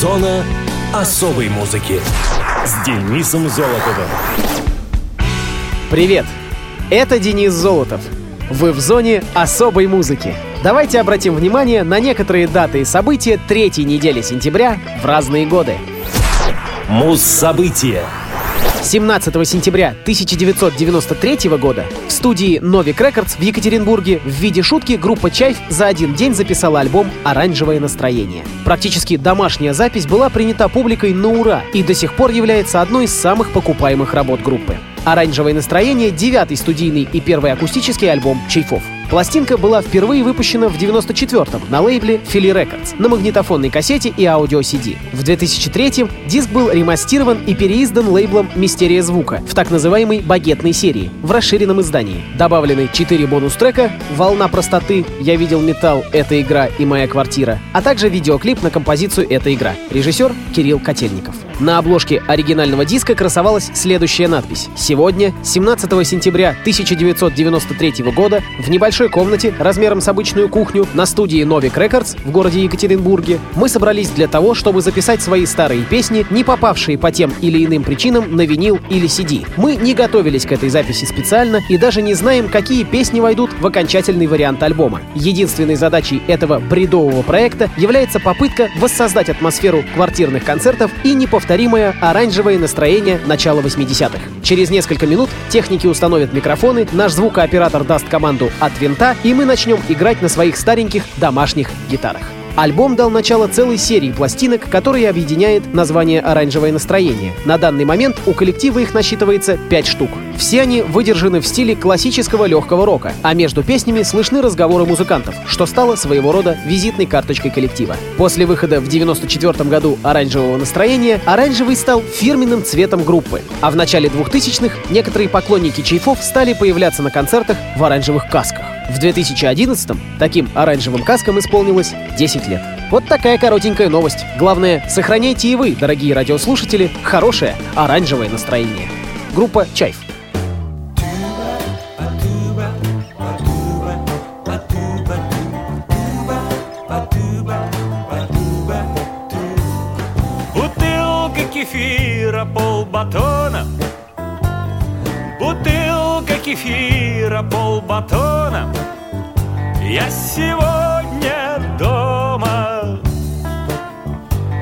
Зона особой музыки с Денисом Золотовым. Привет! Это Денис Золотов. Вы в зоне особой музыки. Давайте обратим внимание на некоторые даты и события третьей недели сентября в разные годы. Муз-события. 17 сентября 1993 года в студии Novik Records в Екатеринбурге в виде шутки группа Чайф за один день записала альбом «Оранжевое настроение». Практически домашняя запись была принята публикой на ура и до сих пор является одной из самых покупаемых работ группы. «Оранжевое настроение» — девятый студийный и первый акустический альбом Чайфов. Пластинка была впервые выпущена в 94-м на лейбле Philly Records на магнитофонной кассете и аудио-CD. В 2003-м диск был ремастирован и переиздан лейблом «Мистерия звука» в так называемой «багетной серии» в расширенном издании. Добавлены 4 бонус-трека «Волна простоты», «Я видел металл», «Эта игра» и «Моя квартира», а также видеоклип на композицию «Эта игра». Режиссер Кирилл Котельников. На обложке оригинального диска красовалась следующая надпись. Сегодня, 17 сентября 1993 года, в небольшой комнате размером с обычную кухню на студии Novik Records в городе Екатеринбурге мы собрались для того, чтобы записать свои старые песни, не попавшие по тем или иным причинам на винил или CD. Мы не готовились к этой записи специально и даже не знаем, какие песни войдут в окончательный вариант альбома. Единственной задачей этого бредового проекта является попытка воссоздать атмосферу квартирных концертов и неповторимое оранжевое настроение начала 80-х. Через несколько минут техники установят микрофоны, наш звукооператор даст команду от винта, и мы начнем играть на своих стареньких домашних гитарах. Альбом дал начало целой серии пластинок, которые объединяет название «Оранжевое настроение». На данный момент у коллектива их насчитывается 5 штук. Все они выдержаны в стиле классического легкого рока, а между песнями слышны разговоры музыкантов, что стало своего рода визитной карточкой коллектива. После выхода в 94 году «Оранжевого настроения» оранжевый стал фирменным цветом группы, а в начале 2000-х некоторые поклонники чайфов стали появляться на концертах в оранжевых касках. В 2011-м таким оранжевым каскам исполнилось 10 лет. Вот такая коротенькая новость. Главное, сохраняйте и вы, дорогие радиослушатели, хорошее оранжевое настроение. Группа «Чайф». Бутылка кефира, полбатона кефира, полбатона. Я сегодня дома.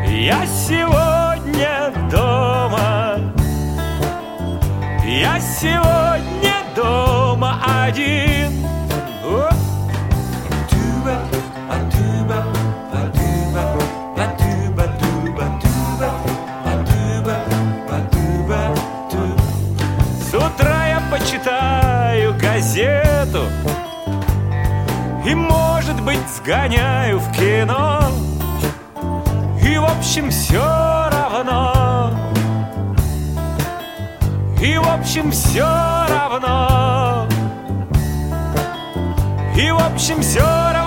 Я сегодня дома. Я сегодня дома один газету И, может быть, сгоняю в кино. И, в общем, все равно. И, в общем, все равно. И, в общем, все равно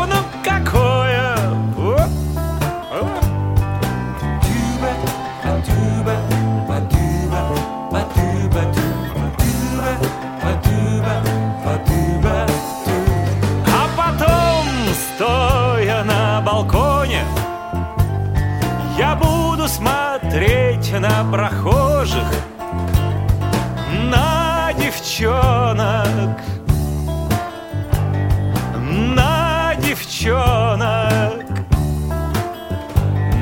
буду смотреть на прохожих, на девчонок, на девчонок,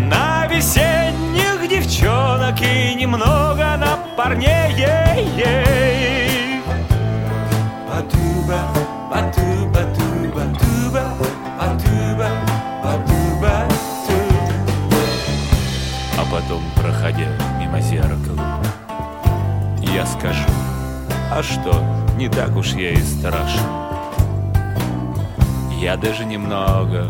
на весенних девчонок и немного на парней. Патуба, потом, проходя мимо зеркала, я скажу, а что, не так уж я и страшен. Я даже немного,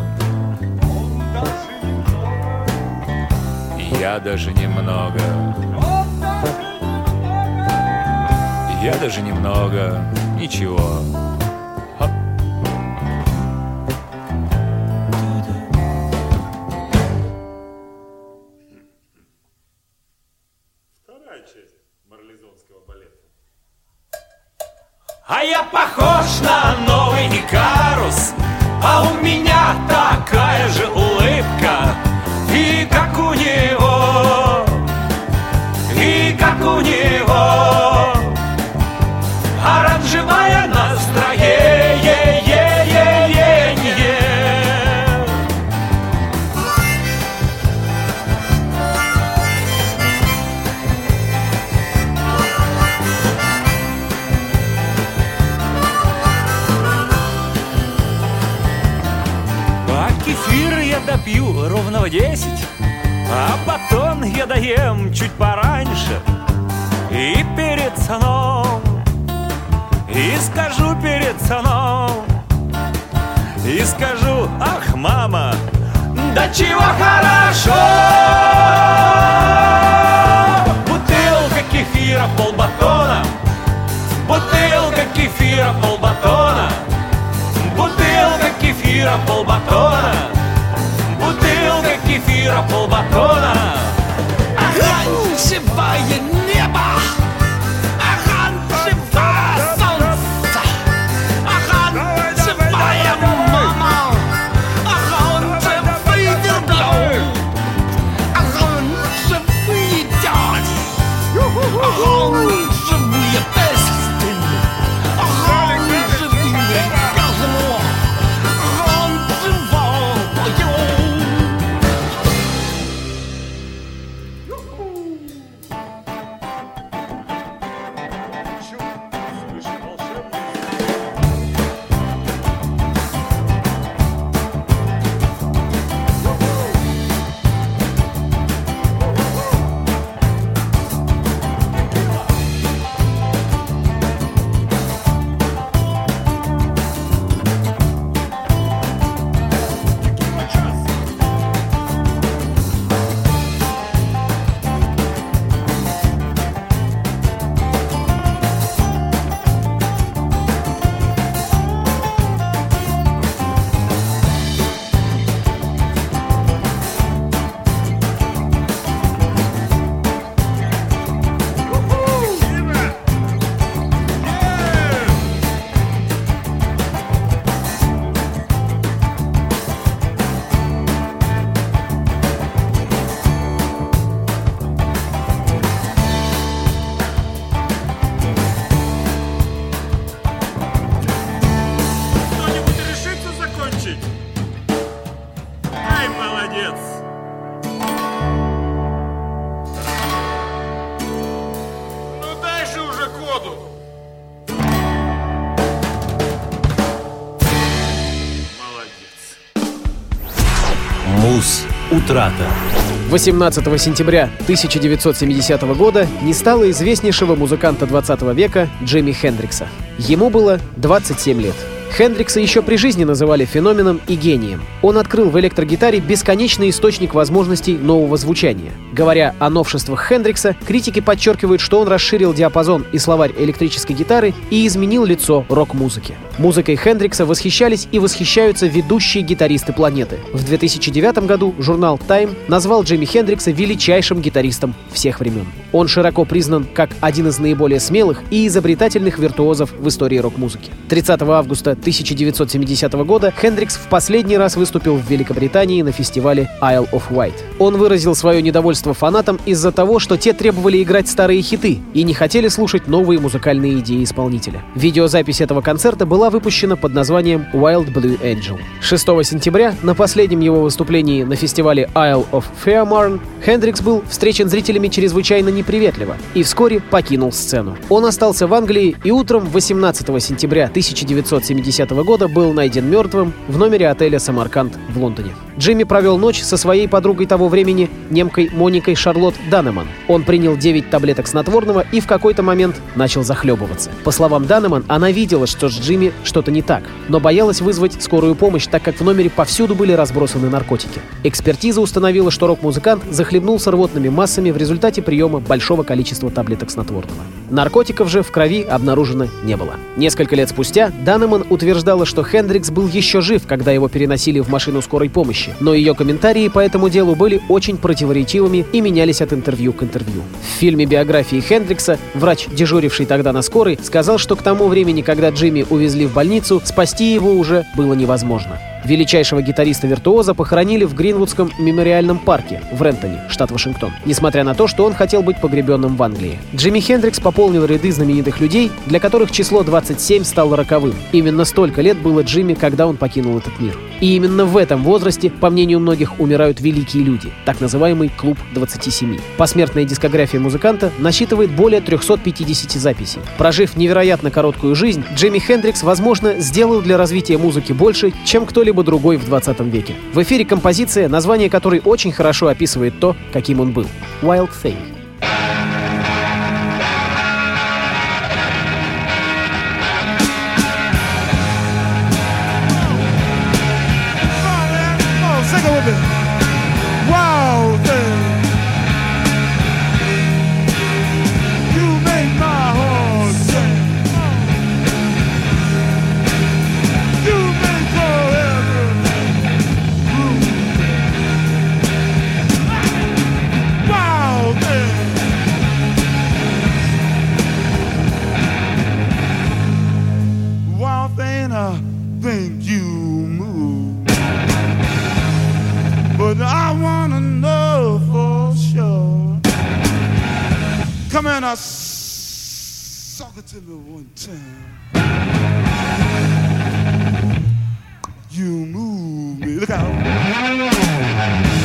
я даже немного, я даже немного, ничего. А ровно в десять А батон я доем чуть пораньше. И перед сном И скажу перед сном И скажу, ах, мама Да чего хорошо! Бутылка кефира полбатона Бутылка кефира полбатона Бутылка кефира полбатона кефира полбатона Оранжевое небо Утрата. 18 сентября 1970 года не стало известнейшего музыканта 20 века Джимми Хендрикса. Ему было 27 лет. Хендрикса еще при жизни называли феноменом и гением. Он открыл в электрогитаре бесконечный источник возможностей нового звучания. Говоря о новшествах Хендрикса, критики подчеркивают, что он расширил диапазон и словарь электрической гитары и изменил лицо рок-музыки. Музыкой Хендрикса восхищались и восхищаются ведущие гитаристы планеты. В 2009 году журнал Time назвал Джимми Хендрикса величайшим гитаристом всех времен. Он широко признан как один из наиболее смелых и изобретательных виртуозов в истории рок-музыки. 30 августа 1970 года Хендрикс в последний раз выступил в Великобритании на фестивале Isle of Wight. Он выразил свое недовольство фанатам из-за того, что те требовали играть старые хиты и не хотели слушать новые музыкальные идеи исполнителя. Видеозапись этого концерта была выпущена под названием Wild Blue Angel. 6 сентября, на последнем его выступлении на фестивале Isle of Fairmarn, Хендрикс был встречен зрителями чрезвычайно неприветливо и вскоре покинул сцену. Он остался в Англии и утром 18 сентября 1970 года был найден мертвым в номере отеля «Самарканд» в Лондоне. Джимми провел ночь со своей подругой того времени, немкой Моникой Шарлотт Данеман. Он принял 9 таблеток снотворного и в какой-то момент начал захлебываться. По словам Данеман, она видела, что с Джимми что-то не так, но боялась вызвать скорую помощь, так как в номере повсюду были разбросаны наркотики. Экспертиза установила, что рок-музыкант захлебнулся рвотными массами в результате приема большого количества таблеток снотворного. Наркотиков же в крови обнаружено не было. Несколько лет спустя Данеман утверждала, что Хендрикс был еще жив, когда его переносили в машину скорой помощи, но ее комментарии по этому делу были очень противоречивыми и менялись от интервью к интервью. В фильме биографии Хендрикса врач, дежуривший тогда на скорой, сказал, что к тому времени, когда Джимми увезли в больницу, спасти его уже было невозможно. Величайшего гитариста-виртуоза похоронили в Гринвудском мемориальном парке в Рентоне, штат Вашингтон, несмотря на то, что он хотел быть погребенным в Англии. Джимми Хендрикс пополнил ряды знаменитых людей, для которых число 27 стало роковым. Именно столько лет было Джимми, когда он покинул этот мир. И именно в этом возрасте, по мнению многих, умирают великие люди, так называемый «Клуб 27». Посмертная дискография музыканта насчитывает более 350 записей. Прожив невероятно короткую жизнь, Джимми Хендрикс, возможно, сделал для развития музыки больше, чем кто-либо другой в 20 веке. В эфире композиция, название которой очень хорошо описывает то, каким он был. «Wild Thing». Suck to me one time. You move me. Look out.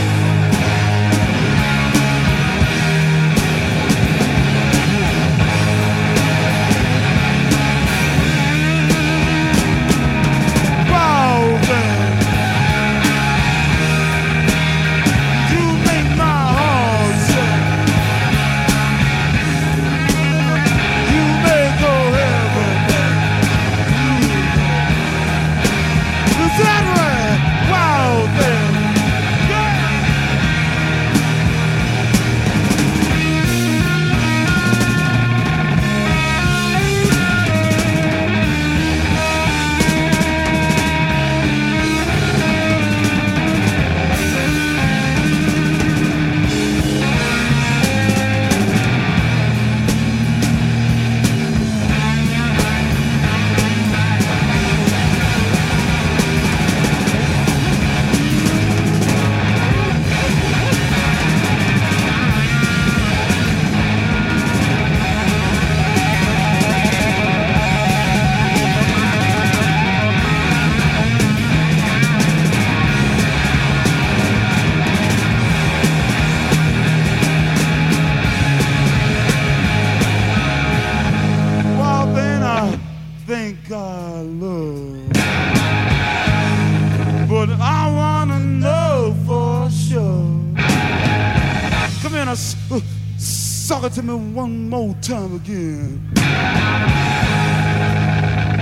It to me one more time again.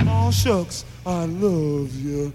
Oh, shucks, I love you.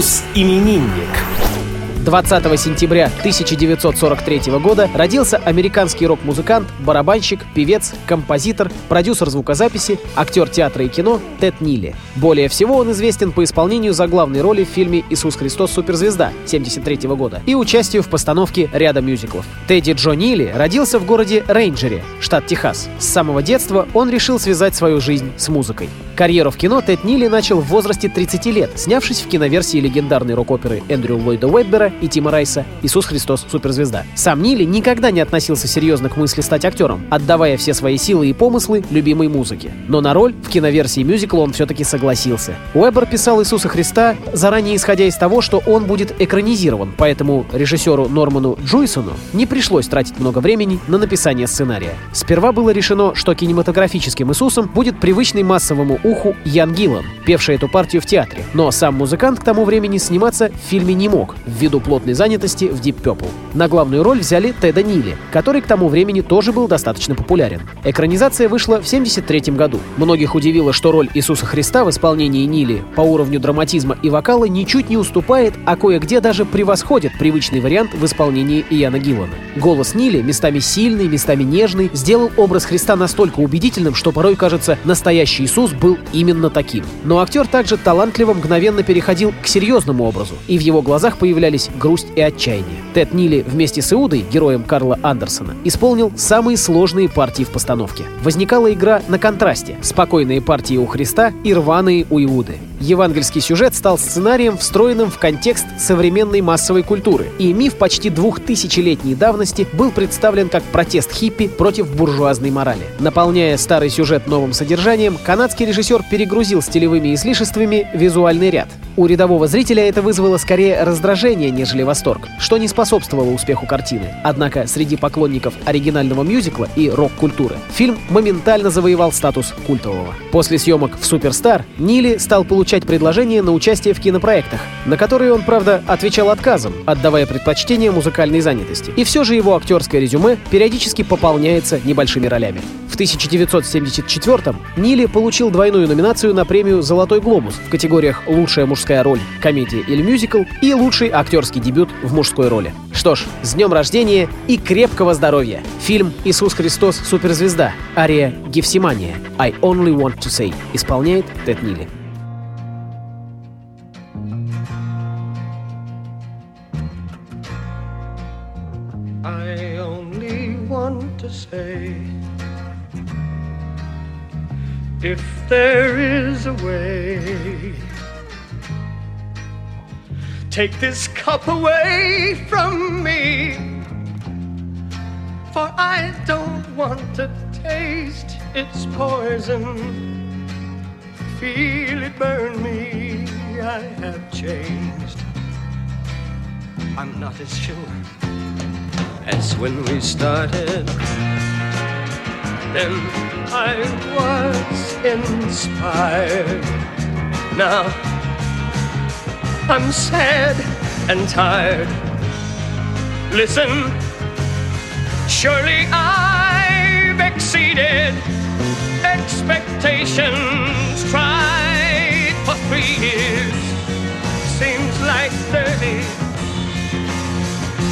Мус-именинник. 20 сентября 1943 года родился американский рок-музыкант, барабанщик, певец, композитор, продюсер звукозаписи, актер театра и кино Тед Нилли. Более всего он известен по исполнению заглавной роли в фильме «Иисус Христос. Суперзвезда» 1973 года и участию в постановке ряда мюзиклов. Тедди Джо Нилли родился в городе Рейнджере, штат Техас. С самого детства он решил связать свою жизнь с музыкой. Карьеру в кино Тед Нилли начал в возрасте 30 лет, снявшись в киноверсии легендарной рок-оперы Эндрю Ллойда Уэббера и Тима Райса «Иисус Христос. Суперзвезда». Сам Нилли никогда не относился серьезно к мысли стать актером, отдавая все свои силы и помыслы любимой музыке. Но на роль в киноверсии мюзикла он все-таки согласился. Уэббер писал Иисуса Христа, заранее исходя из того, что он будет экранизирован, поэтому режиссеру Норману Джуйсону не пришлось тратить много времени на написание сценария. Сперва было решено, что кинематографическим Иисусом будет привычный массовому уху Ян Гиллан, певший эту партию в театре. Но сам музыкант к тому времени сниматься в фильме не мог, ввиду плотной занятости в Deep Purple. На главную роль взяли Теда Нилли, который к тому времени тоже был достаточно популярен. Экранизация вышла в 1973 году. Многих удивило, что роль Иисуса Христа в исполнении Нилли по уровню драматизма и вокала ничуть не уступает, а кое-где даже превосходит привычный вариант в исполнении Иоанна Гиллана. Голос Нилли, местами сильный, местами нежный, сделал образ Христа настолько убедительным, что порой кажется, настоящий Иисус был именно таким. Но актер также талантливо мгновенно переходил к серьезному образу, и в его глазах появлялись грусть и отчаяние. Тед Нилли вместе с Иудой, героем Карла Андерсона, исполнил самые сложные партии в постановке. Возникала игра на контрасте — спокойные партии у Христа и рваные у Иуды. Евангельский сюжет стал сценарием, встроенным в контекст современной массовой культуры, и миф почти двухтысячелетней давности был представлен как протест хиппи против буржуазной морали. Наполняя старый сюжет новым содержанием, канадский режиссер перегрузил стилевыми излишествами визуальный ряд. У рядового зрителя это вызвало скорее раздражение, нежели восторг, что не способствовало успеху картины. Однако среди поклонников оригинального мюзикла и рок-культуры фильм моментально завоевал статус культового. После съемок в «Суперстар» Нили стал получать предложения на участие в кинопроектах, на которые он, правда, отвечал отказом, отдавая предпочтение музыкальной занятости. И все же его актерское резюме периодически пополняется небольшими ролями. В 1974-м Нили получил двойную номинацию на премию «Золотой глобус» в категориях «Лучшая мужская роль», «Комедия» или «Мюзикл» и «Лучший актерский дебют в мужской роли». Что ж, с днем рождения и крепкого здоровья! Фильм «Иисус Христос. Суперзвезда» ария «Гефсимания» «I only want to say» исполняет Тед Нили. I only want to say if there is a way, take this cup away from me, for I don't want to taste its poison. Feel it burn me, I have changed. I'm not as sure as when we started. Then I was inspired. Now I'm sad and tired. Listen, surely I've exceeded expectations. Tried for three years, seems like 30.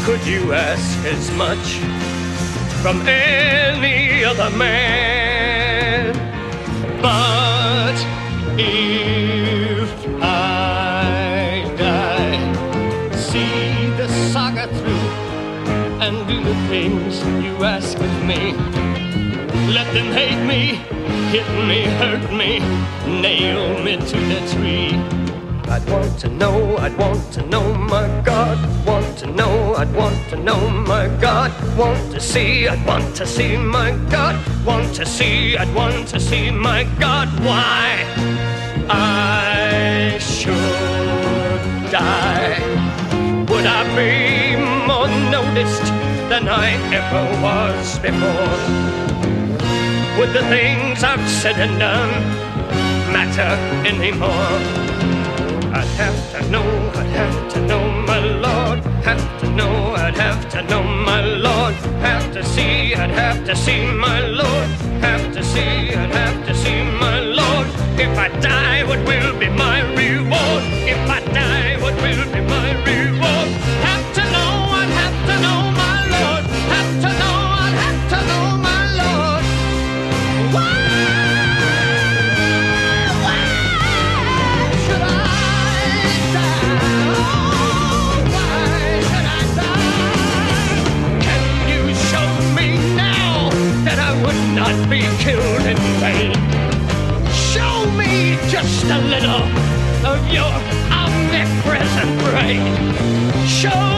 Could you ask as much from any other man? But things you ask of me. Let them hate me, hit me, hurt me, nail me to the tree. I'd want to know, I'd want to know my God. Want to know, I'd want to know my God. Want to see, I'd want to see my God. Want to see, I'd want to see my God. Why? I should die. Would I be more noticed than I ever was before? Would the things I've said and done matter anymore? I'd have to know, I'd have to know my Lord. Have to know, I'd have to know my Lord. Have to see, I'd have to see my Lord. Have to see, I'd have to see my Lord. If I die, what will be my killed in vain. Show me just a little of your omnipresent brain. Show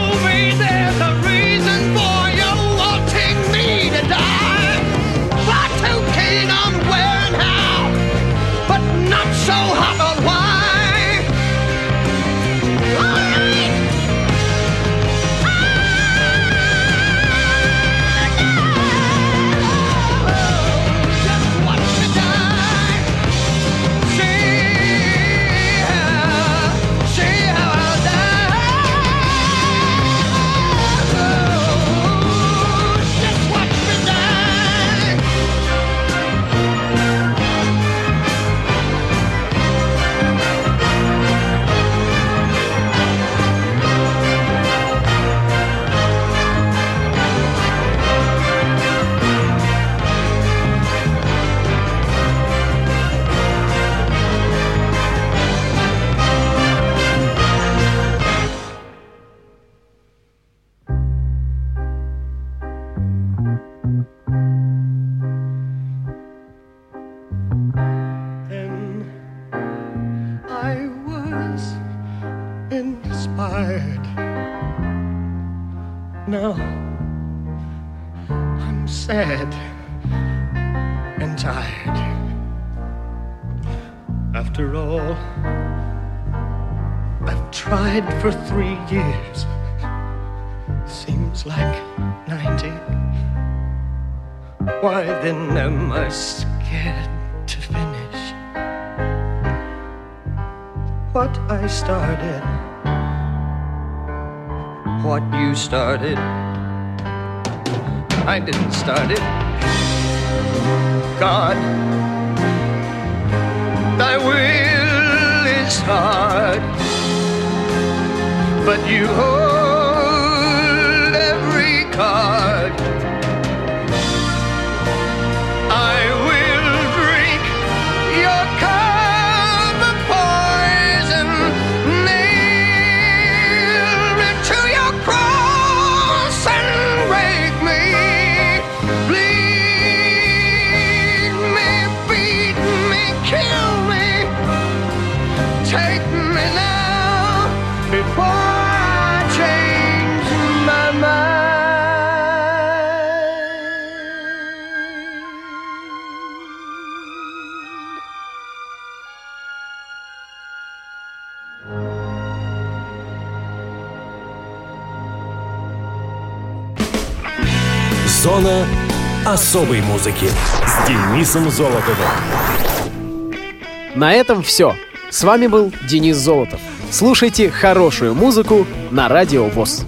Why then am I scared to finish what I started? What you started? I didn't start it. God, thy will is hard, but you hold. особой музыки с Денисом Золотовым. На этом все. С вами был Денис Золотов. Слушайте хорошую музыку на Радио ВОЗ.